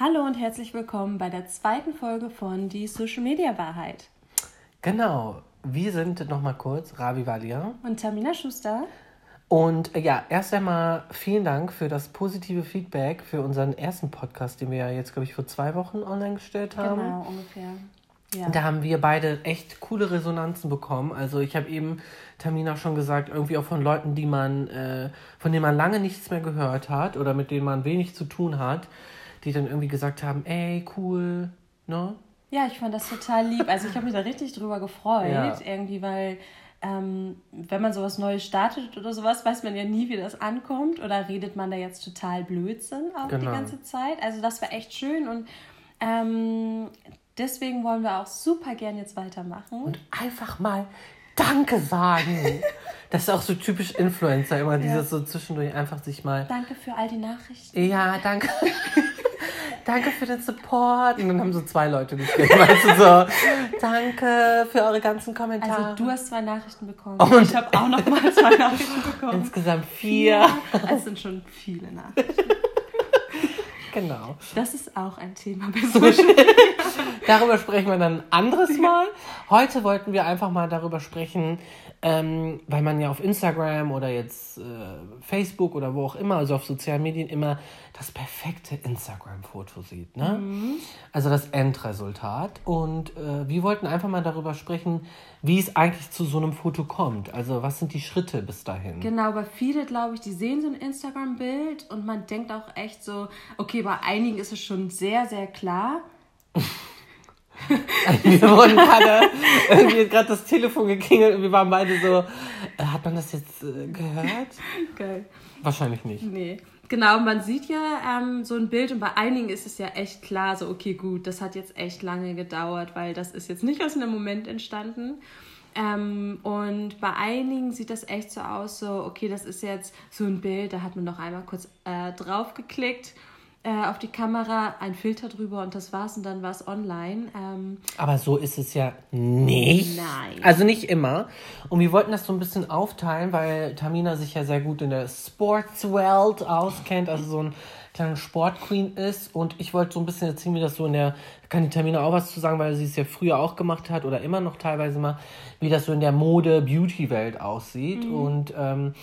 Hallo und herzlich willkommen bei der zweiten Folge von Die Social Media Wahrheit. Genau, wir sind nochmal kurz Ravi Valia. Und Tamina Schuster. Und äh, ja, erst einmal vielen Dank für das positive Feedback für unseren ersten Podcast, den wir ja jetzt, glaube ich, vor zwei Wochen online gestellt haben. Genau, ungefähr. Ja. Da haben wir beide echt coole Resonanzen bekommen. Also ich habe eben Tamina schon gesagt, irgendwie auch von Leuten, die man, äh, von denen man lange nichts mehr gehört hat oder mit denen man wenig zu tun hat, die dann irgendwie gesagt haben, ey, cool, ne? Ja, ich fand das total lieb. Also ich habe mich da richtig drüber gefreut, Ja. irgendwie, weil ähm, wenn man sowas Neues startet oder sowas, weiß man ja nie, wie das ankommt. Oder redet man da jetzt total Blödsinn auch Genau. die ganze Zeit. Also das war echt schön und ähm, deswegen wollen wir auch super gern jetzt weitermachen. Und einfach mal Danke sagen. Das ist auch so typisch Influencer, immer dieses so zwischendurch einfach sich mal Danke für all die Nachrichten. Ja, danke. danke für den Support. Und dann haben so zwei Leute geschrieben. Weißt du, so, danke für eure ganzen Kommentare. Also du hast zwei Nachrichten bekommen. Und- ich habe auch noch mal zwei Nachrichten bekommen. Insgesamt vier. Es sind schon viele Nachrichten. Genau. Das ist auch ein Thema bei Social Darüber sprechen wir dann ein anderes Mal. Heute wollten wir einfach mal darüber sprechen, ähm, weil man ja auf Instagram oder jetzt äh, Facebook oder wo auch immer, also auf sozialen Medien immer das perfekte Instagram-Foto sieht. Ne? Also das Endresultat. Und äh, wir wollten einfach mal darüber sprechen, wie es eigentlich zu so einem Foto kommt. Also was sind die Schritte bis dahin? Genau, aber viele, glaube ich, die sehen so ein Instagram-Bild und man denkt auch echt so, okay, bei einigen ist es schon sehr, sehr klar. Wir wurden gerade, irgendwie hat gerade das Telefon geklingelt und wir waren beide so, äh, hat man das jetzt äh, gehört? Geil. Wahrscheinlich nicht. Nee. Genau, man sieht ja ähm, so ein Bild und bei einigen ist es ja echt klar, so, okay, gut, das hat jetzt echt lange gedauert, weil das ist jetzt nicht aus einem Moment entstanden. Ähm, und bei einigen sieht das echt so aus, so, okay, das ist jetzt so ein Bild, da hat man noch einmal kurz äh, draufgeklickt äh, auf die Kamera, ein Filter drüber und das war's und dann war es online. Ähm, Aber so ist es ja nicht. Nein. Also nicht immer. Und wir wollten das so ein bisschen aufteilen, weil Tamina sich ja sehr gut in der Sportswelt auskennt, also so ein kleiner Sportqueen ist. Und ich wollte so ein bisschen erzählen, wie das so in der, kann die Tamina auch was zu sagen, weil sie es ja früher auch gemacht hat oder immer noch teilweise mal, wie das so in der Mode-Beauty-Welt aussieht. Und ähm,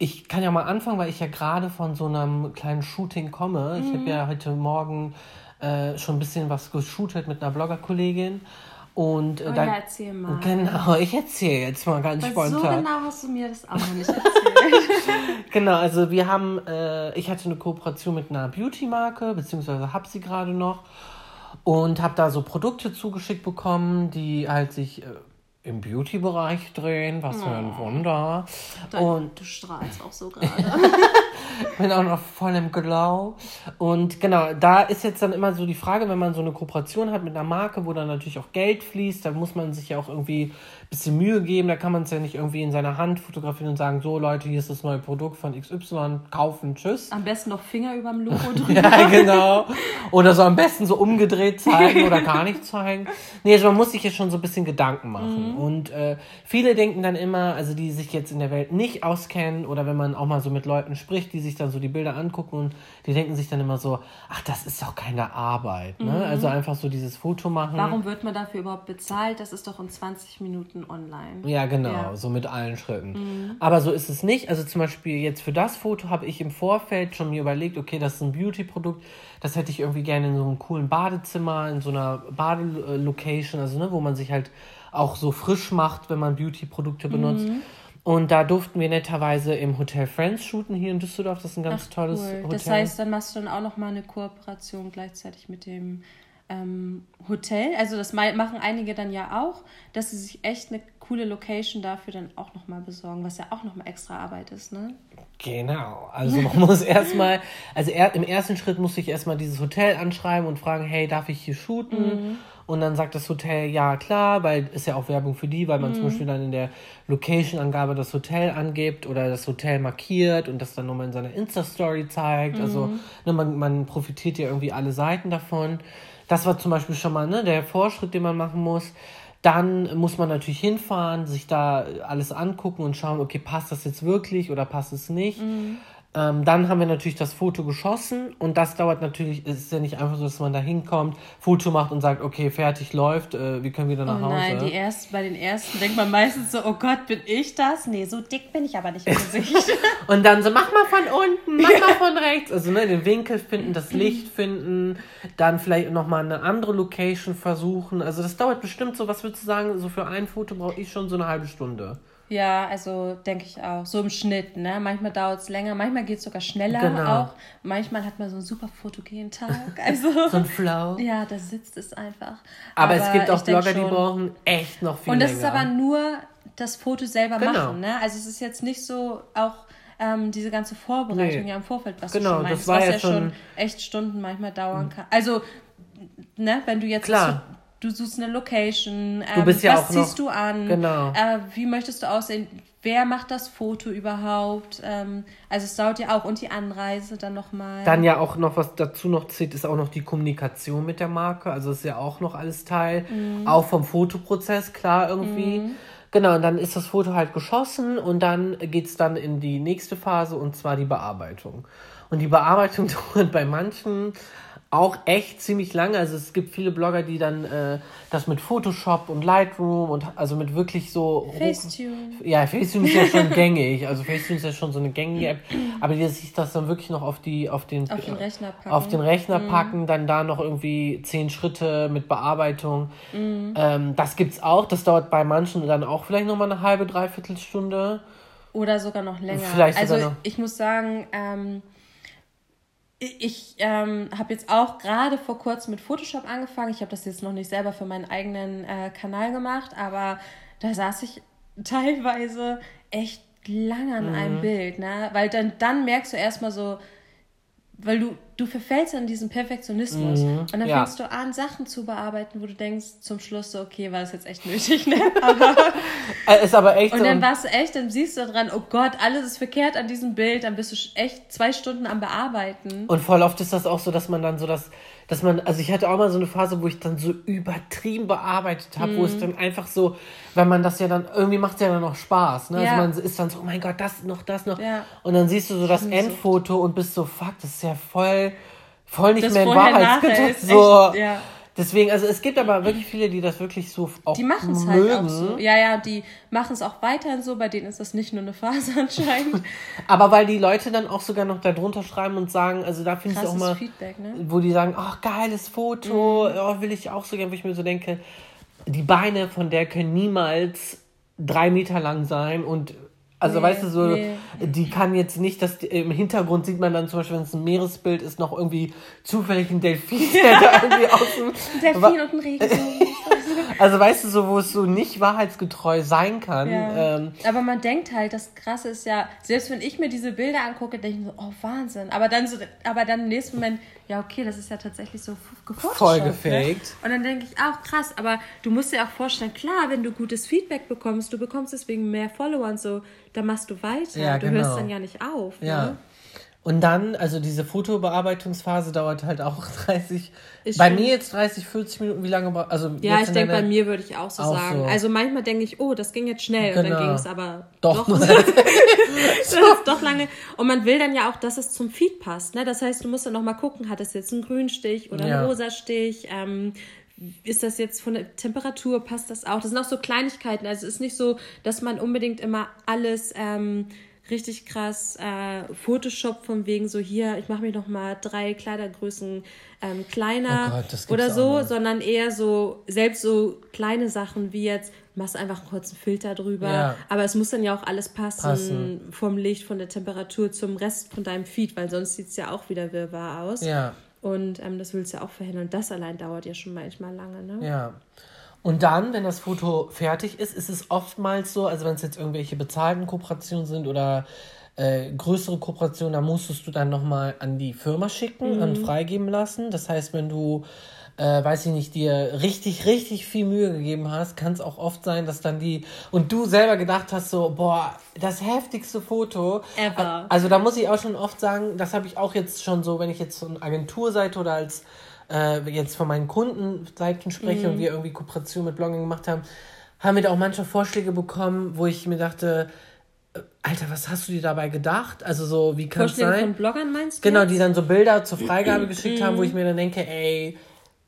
ich kann ja mal anfangen, weil ich ja gerade von so einem kleinen Shooting komme. Ich habe ja heute Morgen äh, schon ein bisschen was geshootet mit einer Bloggerkollegin. Und äh, Oh ja, erzähl mal. Genau, ich erzähle jetzt mal ganz weil so spontan. genau hast du mir das auch noch nicht erzählt. Genau, also wir haben, äh, ich hatte eine Kooperation mit einer Beauty-Marke, beziehungsweise habe sie gerade noch und habe da so Produkte zugeschickt bekommen, die halt sich äh, im Beauty-Bereich drehen, was für ein Wunder. Und du strahlst auch so gerade. bin auch noch voll im Glow. Und genau, da ist jetzt dann immer so die Frage, wenn man so eine Kooperation hat mit einer Marke, wo dann natürlich auch Geld fließt, da muss man sich ja auch irgendwie bisschen Mühe geben. Da kann man es ja nicht irgendwie in seiner Hand fotografieren und sagen, so Leute, hier ist das neue Produkt von XY, kaufen, tschüss. Am besten noch Finger über dem Logo drüber. Ja, genau. Oder so am besten so umgedreht zeigen oder gar nicht zeigen. Nee, also man muss sich jetzt schon so ein bisschen Gedanken machen. Und äh, viele denken dann immer, also die sich jetzt in der Welt nicht auskennen oder wenn man auch mal so mit Leuten spricht, die sich dann so die Bilder angucken und die denken sich dann immer so, ach, das ist doch keine Arbeit. Ne? Also einfach so dieses Foto machen. Warum wird man dafür überhaupt bezahlt? Das ist doch in 20 Minuten online. Ja, genau, Ja. so mit allen Schritten. Aber so ist es nicht. Also zum Beispiel jetzt für das Foto habe ich im Vorfeld schon mir überlegt, okay, das ist ein Beauty-Produkt, das hätte ich irgendwie gerne in so einem coolen Badezimmer, in so einer Badelocation, also ne, wo man sich halt auch so frisch macht, wenn man Beauty-Produkte benutzt. Und da durften wir netterweise im Hotel Friends shooten hier in Düsseldorf. Das ist ein ganz tolles Cool. Hotel. Das heißt, dann machst du dann auch noch mal eine Kooperation gleichzeitig mit dem ähm, Hotel. Also das ma- machen einige dann ja auch, dass sie sich echt eine coole Location dafür dann auch noch mal besorgen, was ja auch noch mal extra Arbeit ist, ne? Genau. Also man muss erstmal, also er, im ersten Schritt muss ich erstmal dieses Hotel anschreiben und fragen, hey, darf ich hier shooten? Und dann sagt das Hotel, ja klar, weil ist ja auch Werbung für die, weil man zum Beispiel dann in der Location-Angabe das Hotel angibt oder das Hotel markiert und das dann nochmal in seiner Insta-Story zeigt. Also ne, man, man profitiert ja irgendwie alle Seiten davon. Das war zum Beispiel schon mal ne, der Vorschritt, den man machen muss. Dann muss man natürlich hinfahren, sich da alles angucken und schauen, okay, passt das jetzt wirklich oder passt es nicht. Ähm, dann haben wir natürlich das Foto geschossen und das dauert natürlich, es ist ja nicht einfach so, dass man da hinkommt, Foto macht und sagt, okay, fertig läuft, äh, wir können wieder nach oh Hause. Nein, die ersten, bei den ersten denkt man meistens so, oh Gott, bin ich das? Nee, so dick bin ich aber nicht im Gesicht. und dann so, mach mal von unten, mach mal von rechts. Also ne, den Winkel finden, das Licht finden, dann vielleicht nochmal eine andere Location versuchen. Also das dauert bestimmt so, was würdest du sagen, so für ein Foto brauche ich schon so eine halbe Stunde. Ja, also denke ich auch. So im Schnitt, ne? Manchmal dauert es länger, manchmal geht es sogar schneller genau. auch. Manchmal hat man so einen super fotogenen Tag. Also, so ein Flow. Ja, da sitzt es einfach. Aber, aber es gibt auch Blogger, die brauchen echt noch viel Und das länger. ist aber nur das Foto selber genau. machen, ne? Also es ist jetzt nicht so auch ähm, diese ganze Vorbereitung nee. ja im Vorfeld, was genau, du schon meinst, das war was ja schon, schon echt Stunden manchmal dauern kann. Also, ne, wenn du jetzt Klar du suchst eine Location, ähm, was ja ziehst noch, du an, genau. Äh, wie möchtest du aussehen, wer macht das Foto überhaupt, ähm, also es dauert ja auch und die Anreise dann nochmal. Dann ja auch noch, was dazu noch zählt, ist auch noch die Kommunikation mit der Marke, also ist ja auch noch alles Teil, mhm. auch vom Fotoprozess, klar irgendwie. Mhm. Genau, und dann ist das Foto halt geschossen und dann geht es dann in die nächste Phase und zwar die Bearbeitung. Und die Bearbeitung dauert bei manchen auch echt ziemlich lange. Also es gibt viele Blogger, die dann äh, das mit Photoshop und Lightroom und also mit wirklich so. Facetune. Ja, Facetune ist ja schon gängig. Also Facetune ist ja schon so eine gängige App. Aber die sich das dann wirklich noch auf die auf den, auf den Rechner packen, auf den Rechner mhm. packen dann da noch irgendwie zehn Schritte mit Bearbeitung. Mhm. Ähm, das gibt's auch. Das dauert bei manchen dann auch vielleicht nochmal eine halbe, dreiviertel Stunde. Oder sogar noch länger. Vielleicht also noch. ich muss sagen, ähm, ich ähm, habe jetzt auch gerade vor kurzem mit Photoshop angefangen. Ich habe das jetzt noch nicht selber für meinen eigenen äh, Kanal gemacht, aber da saß ich teilweise echt lange an mhm. einem Bild, ne? Weil dann, dann merkst du erstmal so, weil du, du verfällst an diesem Perfektionismus. Mhm, und dann ja. fängst du an, Sachen zu bearbeiten, wo du denkst zum Schluss so, okay, war das jetzt echt nötig, ne? Aber, äh, ist aber echt Und dann warst du echt, dann siehst du dran, oh Gott, alles ist verkehrt an diesem Bild, dann bist du echt zwei Stunden am Bearbeiten. Und voll oft ist das auch so, dass man dann so das dass man, also ich hatte auch mal so eine Phase, wo ich dann so übertrieben bearbeitet habe, mhm. wo es mhm. dann einfach so, weil man das ja dann, irgendwie macht es ja dann noch Spaß, ne? Also ja. Also man ist dann so, oh mein Gott, das noch, das noch. Ja. Und dann siehst du so das Endfoto und bist so, fuck, das ist ja voll, voll nicht das mehr in Wahrheit. So, echt, ja. Deswegen, also es gibt aber wirklich viele, die das wirklich so auch Die machen es halt auch so. Ja, ja, die machen es auch weiterhin so. Bei denen ist das nicht nur eine Phase anscheinend. aber weil die Leute dann auch sogar noch darunter schreiben und sagen, also da finde ich auch mal, Feedback, ne? wo die sagen, ach, geiles Foto, mhm. oh, will ich auch so gerne, wo ich mir so denke, die Beine von der können niemals drei Meter lang sein und also nee, weißt du, so, nee. die kann jetzt nicht, dass die, im Hintergrund sieht man dann zum Beispiel, wenn es ein Meeresbild ist, noch irgendwie zufällig ein Delfin, der da irgendwie außen. Delfin und ein Regenbogen. Also weißt du, so, wo es so nicht wahrheitsgetreu sein kann. Ja. Ähm, aber man denkt halt, das Krasse ist ja, selbst wenn ich mir diese Bilder angucke, denke ich mir so, oh Wahnsinn. Aber dann so, aber dann im nächsten Moment, ja okay, das ist ja tatsächlich so Voll ne? gefaked. Ne? Und dann denke ich auch krass, aber du musst dir auch vorstellen, klar, wenn du gutes Feedback bekommst, du bekommst deswegen mehr Follower und so, dann machst du weiter. Ja, du genau. hörst dann ja nicht auf. Ja. Ne? Und dann, also diese Fotobearbeitungsphase dauert halt auch 30, ist bei mir jetzt 30, 40 Minuten, wie lange, also Ja, ich denke, bei mir würde ich auch so auch sagen. So. Also manchmal denke ich, oh, das ging jetzt schnell genau. und dann genau. ging es aber doch. doch. doch lange. Und man will dann ja auch, dass es zum Feed passt, ne? Das heißt, du musst dann nochmal gucken, hat es jetzt einen Grünstich oder einen ja. Rosa-Stich, ähm, ist das jetzt von der Temperatur, passt das auch? Das sind auch so Kleinigkeiten. Also es ist nicht so, dass man unbedingt immer alles ähm, richtig krass äh, Photoshop von wegen so hier, ich mache mir noch mal drei Kleidergrößen ähm, kleiner oh Gott, oder so, sondern eher so selbst so kleine Sachen wie jetzt machst einfach einen kurzen Filter drüber, ja. aber es muss dann ja auch alles passen, passen, vom Licht, von der Temperatur zum Rest von deinem Feed, weil sonst sieht es ja auch wieder wirrwarr aus. Ja. Und ähm, das willst du ja auch verhindern. Und das allein dauert ja schon manchmal lange, ne? Ja. Und dann, wenn das Foto fertig ist, ist es oftmals so, also wenn es jetzt irgendwelche bezahlten Kooperationen sind oder äh, größere Kooperationen, da musstest du dann nochmal an die Firma schicken mhm. und freigeben lassen. Das heißt, wenn du, äh, weiß ich nicht, dir richtig, richtig viel Mühe gegeben hast, kann es auch oft sein, dass dann die und du selber gedacht hast, so, boah, das heftigste Foto. Ever. Also da muss ich auch schon oft sagen, das habe ich auch jetzt schon so, wenn ich jetzt so eine Agenturseite oder als äh, jetzt von meinen Kundenseiten spreche mhm. und wir irgendwie Kooperation mit Blogging gemacht haben, haben wir da auch manche Vorschläge bekommen, wo ich mir dachte, Alter, was hast du dir dabei gedacht? Also so, wie kann es Vorschläge sein? von Bloggern meinst du? Genau, jetzt? die dann so Bilder zur Freigabe geschickt haben, wo ich mir dann denke, ey,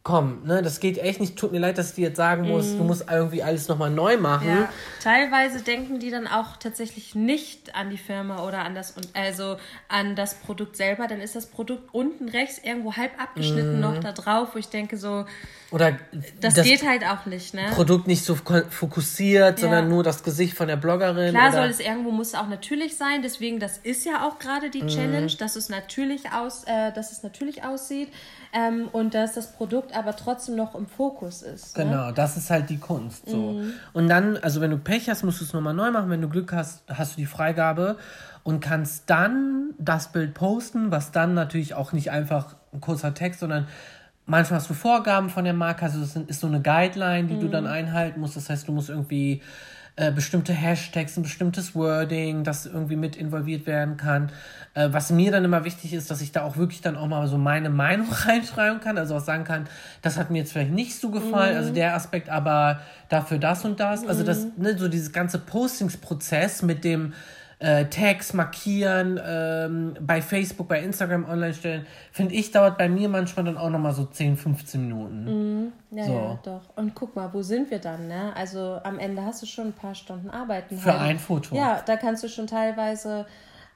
komm, ne, das geht echt nicht. Tut mir leid, dass ich dir jetzt sagen muss, du musst irgendwie alles nochmal neu machen. Ja, teilweise denken die dann auch tatsächlich nicht an die Firma oder an das also an das Produkt selber. Dann ist das Produkt unten rechts irgendwo halb abgeschnitten noch da drauf, wo ich denke so, Oder das, geht halt auch nicht, ne? Produkt nicht so fokussiert, sondern nur das Gesicht von der Bloggerin. Klar soll es irgendwo muss es auch natürlich sein, deswegen das ist ja auch gerade Mhm. die Challenge, dass es natürlich aus, äh, dass es natürlich aussieht ähm, und dass das Produkt aber trotzdem noch im Fokus ist. Ne? Genau, das ist halt die Kunst. So. Mhm. Und dann, also wenn du Pech hast, musst du es nochmal neu machen. Wenn du Glück hast, hast du die Freigabe und kannst dann das Bild posten, was dann natürlich auch nicht einfach ein kurzer Text, sondern manchmal hast du Vorgaben von der Marke, also es ist so eine Guideline, die du dann Mhm. einhalten musst. Das heißt, du musst irgendwie äh, bestimmte Hashtags, ein bestimmtes Wording, das irgendwie mit involviert werden kann. Äh, was mir dann immer wichtig ist, dass ich da auch wirklich dann auch mal so meine Meinung reinschreiben kann, also auch sagen kann, das hat mir jetzt vielleicht nicht so gefallen, also der Aspekt, aber dafür das und das. Also das, ne, so dieses ganze Postingsprozess mit dem äh, Tags markieren, ähm, bei Facebook, bei Instagram online stellen, finde ich, dauert bei mir manchmal dann auch nochmal so 10, 15 Minuten. Ja, So. ja, doch. Und guck mal, wo sind wir dann, ne? Also am Ende hast du schon ein paar Stunden arbeiten. Für halt. ein Foto. Ja, da kannst du schon teilweise.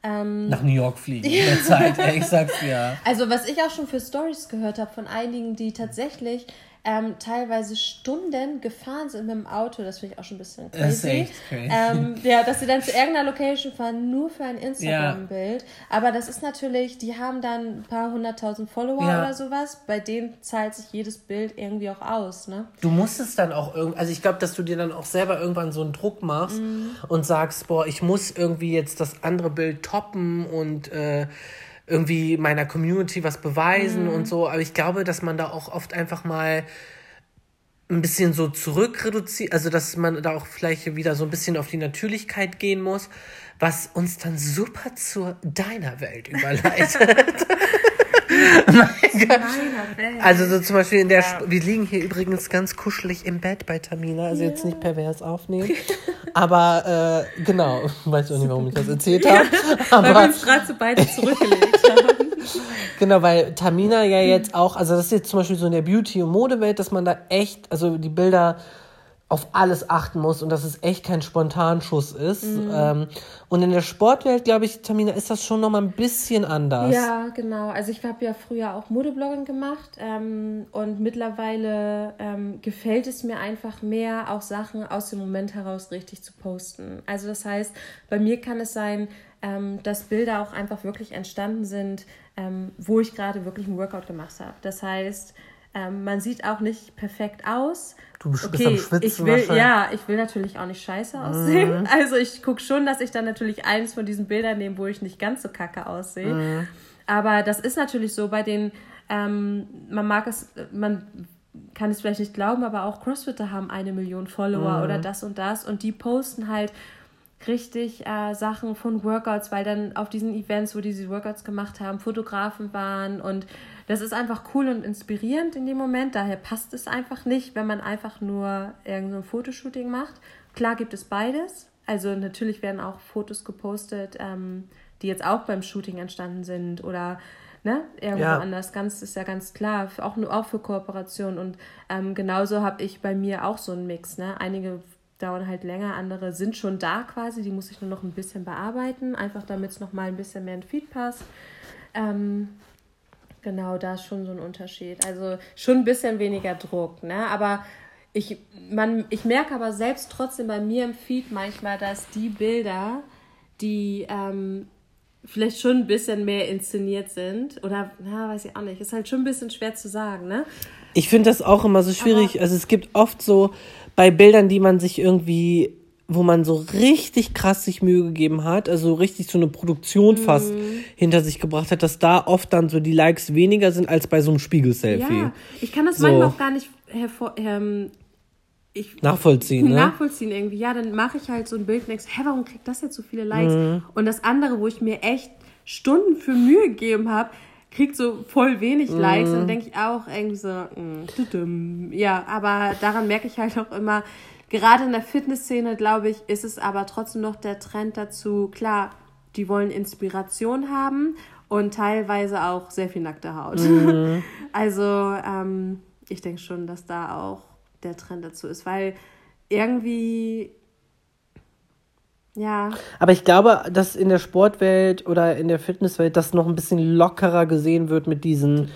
Ähm, Nach New York fliegen in der Zeit, ich sag's dir. also was ich auch schon für Stories gehört habe von einigen, die tatsächlich ähm, teilweise Stunden gefahren sind mit dem Auto, das finde ich auch schon ein bisschen Das ist crazy. echt crazy. Ähm, ja, dass sie dann zu irgendeiner Location fahren, nur für ein Instagram-Bild. Aber das ist natürlich, die haben dann ein paar hunderttausend Follower Ja. oder sowas, bei denen zahlt sich jedes Bild irgendwie auch aus, ne? Du musst es dann auch irgendwie, also ich glaube, dass du dir dann auch selber irgendwann so einen Druck machst und sagst, boah, ich muss irgendwie jetzt das andere Bild toppen und äh, irgendwie meiner Community was beweisen und so. Aber ich glaube, dass man da auch oft einfach mal ein bisschen so zurückreduziert, also dass man da auch vielleicht wieder so ein bisschen auf die Natürlichkeit gehen muss, was uns dann super zu deiner Welt überleitet. Mein Gott. Also so zum Beispiel in der, Sp- wir liegen hier übrigens ganz kuschelig im Bett bei Tamina, also jetzt nicht pervers aufnehmen, aber äh, genau, weiß auch nicht, warum ich das erzählt habe, Weil wir aber uns gerade so beide zurückgelegt haben. genau, weil Tamina ja jetzt auch, also das ist jetzt zum Beispiel so in der Beauty- und Modewelt, dass man da echt, also die Bilder auf alles achten muss und dass es echt kein Spontanschuss ist. Ähm, und in der Sportwelt, glaube ich, Tamina, ist das schon nochmal ein bisschen anders. Ja, genau. Also ich habe ja früher auch Modeblogging gemacht ähm, und mittlerweile ähm, gefällt es mir einfach mehr, auch Sachen aus dem Moment heraus richtig zu posten. Also das heißt, bei mir kann es sein, ähm, dass Bilder auch einfach wirklich entstanden sind, ähm, wo ich gerade wirklich einen Workout gemacht habe. Das heißt, ähm, man sieht auch nicht perfekt aus. Du bist am Schwitzen ich will. Mhm. ja, ich will natürlich auch nicht scheiße aussehen. Also ich gucke schon, dass ich dann natürlich eins von diesen Bildern nehme, wo ich nicht ganz so kacke aussehe. Mhm. Aber das ist natürlich so bei den, ähm, man mag es, man kann es vielleicht nicht glauben, aber auch Crossfitter haben eine Million Follower Mhm. oder das und das und die posten halt richtig äh, Sachen von Workouts, weil dann auf diesen Events, wo die diese Workouts gemacht haben, Fotografen waren und das ist einfach cool und inspirierend in dem Moment. Daher passt es einfach nicht, wenn man einfach nur irgendein Fotoshooting macht. Klar gibt es beides. Also natürlich werden auch Fotos gepostet, ähm, die jetzt auch beim Shooting entstanden sind oder ne, irgendwo Ja. anders. Ganz ist ja ganz klar, auch nur auch für Kooperation. Und ähm, genauso habe ich bei mir auch so einen Mix. Ne? Einige dauern halt länger, andere sind schon da quasi. Die muss ich nur noch ein bisschen bearbeiten, einfach damit es noch mal ein bisschen mehr in Feed passt. Ähm, genau, da ist schon so ein Unterschied. Also schon ein bisschen weniger Druck, ne? Aber ich, man, ich merke aber selbst trotzdem bei mir im Feed manchmal, dass die Bilder, die ähm, vielleicht schon ein bisschen mehr inszeniert sind, oder na, weiß ich auch nicht, ist halt schon ein bisschen schwer zu sagen, ne? Ich finde das auch immer so schwierig. also es gibt oft so bei Bildern, die man sich irgendwie, wo man so richtig krass sich Mühe gegeben hat, also richtig so eine Produktion fast hinter sich gebracht hat, dass da oft dann so die Likes weniger sind als bei so einem Spiegel-Selfie. Ja, ich kann das So. manchmal auch gar nicht hervor, ähm, ich, Nachvollziehen, ne? nachvollziehen irgendwie. Ja, dann mache ich halt so ein Bild und denkst, hä, warum kriegt das jetzt so viele Likes? Mhm. Und das andere, wo ich mir echt Stunden für Mühe gegeben habe, kriegt so voll wenig Mhm. Likes. Und dann denke ich auch irgendwie so, mm, tudum. ja, aber daran merke ich halt auch immer, gerade in der Fitnessszene, glaube ich, ist es aber trotzdem noch der Trend dazu, klar, die wollen Inspiration haben und teilweise auch sehr viel nackte Haut. Mhm. Also ähm, ich denke schon, dass da auch der Trend dazu ist, weil irgendwie ja. Aber ich glaube, dass in der Sportwelt oder in der Fitnesswelt das noch ein bisschen lockerer gesehen wird mit diesen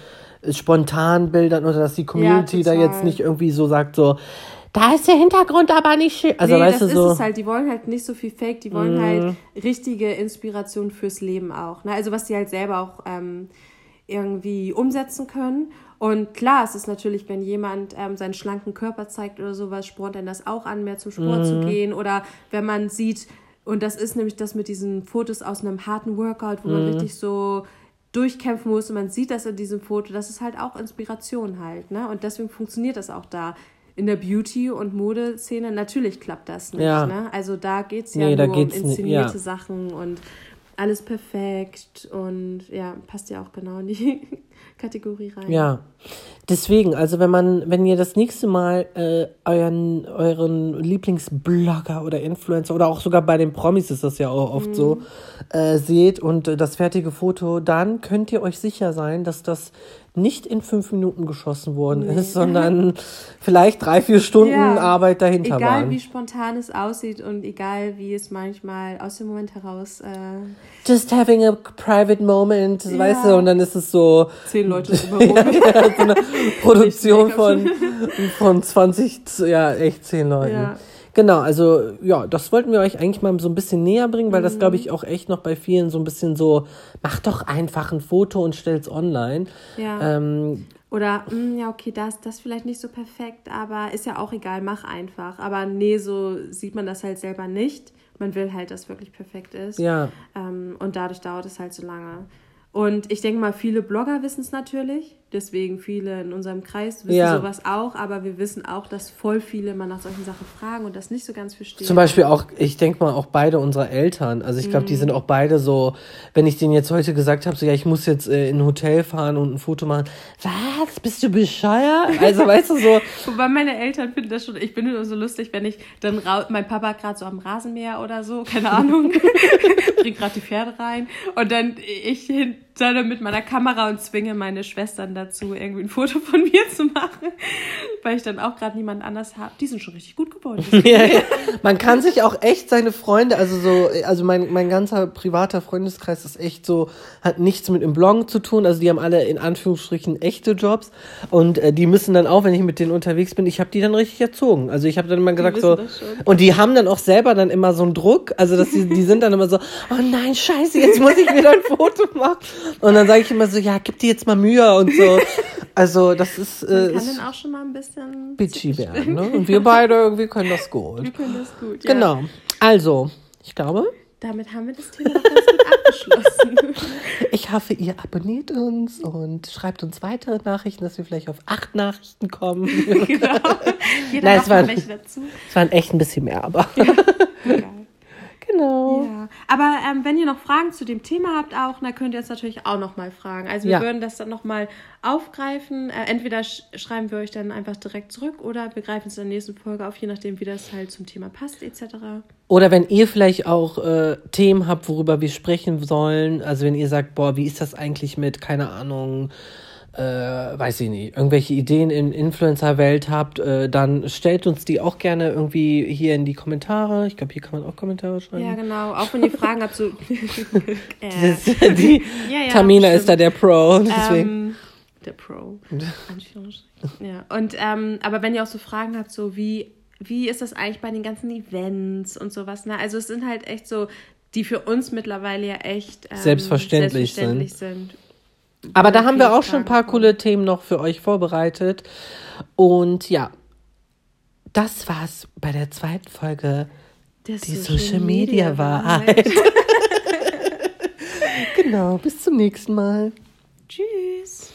spontanen Bildern oder dass die Community ja, da jetzt nicht irgendwie so sagt, so, da ist der Hintergrund aber nicht schön. Also, nee, weißt das du, so. ist es halt. Die wollen halt nicht so viel Fake, die wollen mm. halt richtige Inspiration fürs Leben auch. Ne? Also, was die halt selber auch ähm, irgendwie umsetzen können. Und klar, es ist natürlich, wenn jemand ähm, seinen schlanken Körper zeigt oder sowas, spornt dann das auch an, mehr zum Sport mm. zu mhm. gehen. Oder wenn man sieht, und das ist nämlich das mit diesen Fotos aus einem harten Workout, wo mm. man mhm. richtig so durchkämpfen muss und man sieht das in diesem Foto, das ist halt auch Inspiration halt, ne? Und deswegen funktioniert das auch da in der Beauty- und Modeszene, natürlich klappt das nicht. Ja. Ne? Also da geht es ja nee, nur um inszenierte ja. Sachen und alles perfekt und ja, passt ja auch genau in die Kategorie rein. Ja, deswegen, also wenn man, wenn ihr das nächste Mal äh, euren, euren Lieblingsblogger oder Influencer oder auch sogar bei den Promis ist das ja auch oft mhm. so, äh, seht und äh, das fertige Foto, dann könnt ihr euch sicher sein, dass das nicht in fünf Minuten geschossen worden nee. ist, sondern vielleicht drei, vier Stunden ja, Arbeit dahinter egal, waren. Egal wie spontan es aussieht und egal wie es manchmal aus dem Moment heraus. Äh Just having a private moment, ja. weißt du, und dann ist es so. Zehn Leute drumherum. ja, so eine Produktion von, von 20, ja, echt zehn Leuten. Ja. Genau, also ja, das wollten wir euch eigentlich mal so ein bisschen näher bringen, weil mhm. das glaube ich auch echt noch bei vielen so ein bisschen so, mach doch einfach ein Foto und stell's online. Ja. Ähm, oder, mh, hm, ja, okay, das, das vielleicht nicht so perfekt, aber ist ja auch egal, mach einfach. Aber nee, so sieht man das halt selber nicht. Man will halt, dass wirklich perfekt ist. Ja. Ähm, und dadurch dauert es halt so lange. Und ich denke mal, viele Blogger wissen es natürlich. Deswegen viele in unserem Kreis wissen ja. sowas auch, aber wir wissen auch, dass voll viele mal nach solchen Sachen fragen und das nicht so ganz verstehen. Zum Beispiel auch, ich denke mal, auch beide unserer Eltern. Also ich glaube, mm. die mhm. sind auch beide so, wenn ich denen jetzt heute gesagt habe, so ja, ich muss jetzt äh, in ein Hotel fahren und ein Foto machen. Was? Bist du bescheuert? Also weißt du so. Wobei meine Eltern finden das schon, ich bin nur so lustig, wenn ich dann mein Papa gerade so am Rasenmäher oder so, keine Ahnung, bringt gerade die Pferde rein und dann ich hin sondern mit meiner Kamera und zwinge meine Schwestern dazu, irgendwie ein Foto von mir zu machen, weil ich dann auch gerade niemand anders habe. Die sind schon richtig gut geworden. ja, ja. Man kann sich auch echt seine Freunde, also so, also mein, mein ganzer privater Freundeskreis ist echt so, hat nichts mit dem Blog zu tun. Also die haben alle in Anführungsstrichen echte Jobs und äh, die müssen dann auch, wenn ich mit denen unterwegs bin, ich habe die dann richtig erzogen. Also ich habe dann immer gesagt so, und die haben dann auch selber dann immer so einen Druck, also dass die, die sind dann immer so, oh nein, scheiße, jetzt muss ich wieder ein Foto machen. Und dann sage ich immer so, ja, gib dir jetzt mal Mühe und so. Also das ist. Äh, Man kann dann auch schon mal ein bisschen bitchy werden. Ne? Und wir beide irgendwie können das gut. Wir können das gut. Ja. Genau. Also, ich glaube. Damit haben wir das Thema ganz gut abgeschlossen. Ich hoffe, ihr abonniert uns und schreibt uns weitere Nachrichten, dass wir vielleicht auf acht Nachrichten kommen. genau. Jeder Nein, es waren, dazu. es waren echt ein bisschen mehr, aber. Ja. Genau. Ja. Aber ähm, wenn ihr noch Fragen zu dem Thema habt, auch, dann könnt ihr uns natürlich auch nochmal fragen. Also wir ja. würden das dann nochmal aufgreifen. Äh, entweder sch schreiben wir euch dann einfach direkt zurück oder wir greifen es in der nächsten Folge auf, je nachdem, wie das halt zum Thema passt, etc. Oder wenn ihr vielleicht auch äh, Themen habt, worüber wir sprechen sollen. Also wenn ihr sagt, boah, wie ist das eigentlich mit, keine Ahnung, äh, weiß ich nicht, irgendwelche Ideen in Influencer-Welt habt, äh, dann stellt uns die auch gerne irgendwie hier in die Kommentare. Ich glaube, hier kann man auch Kommentare schreiben. Ja, genau. Auch wenn ihr Fragen habt, so. äh. die, ja, ja, Tamina stimmt. ist da der Pro. Deswegen. Ähm, der Pro. ja. Und ähm, aber wenn ihr auch so Fragen habt, so wie wie ist das eigentlich bei den ganzen Events und sowas? Ne? Also es sind halt echt so, die für uns mittlerweile ja echt ähm, selbstverständlich, selbstverständlich sind. sind. Aber da haben wir auch schon ein paar coole Themen noch für euch vorbereitet. Und ja, das war's bei der zweiten Folge der die Social, Social Media, Media Wahrheit. genau, bis zum nächsten Mal. Tschüss.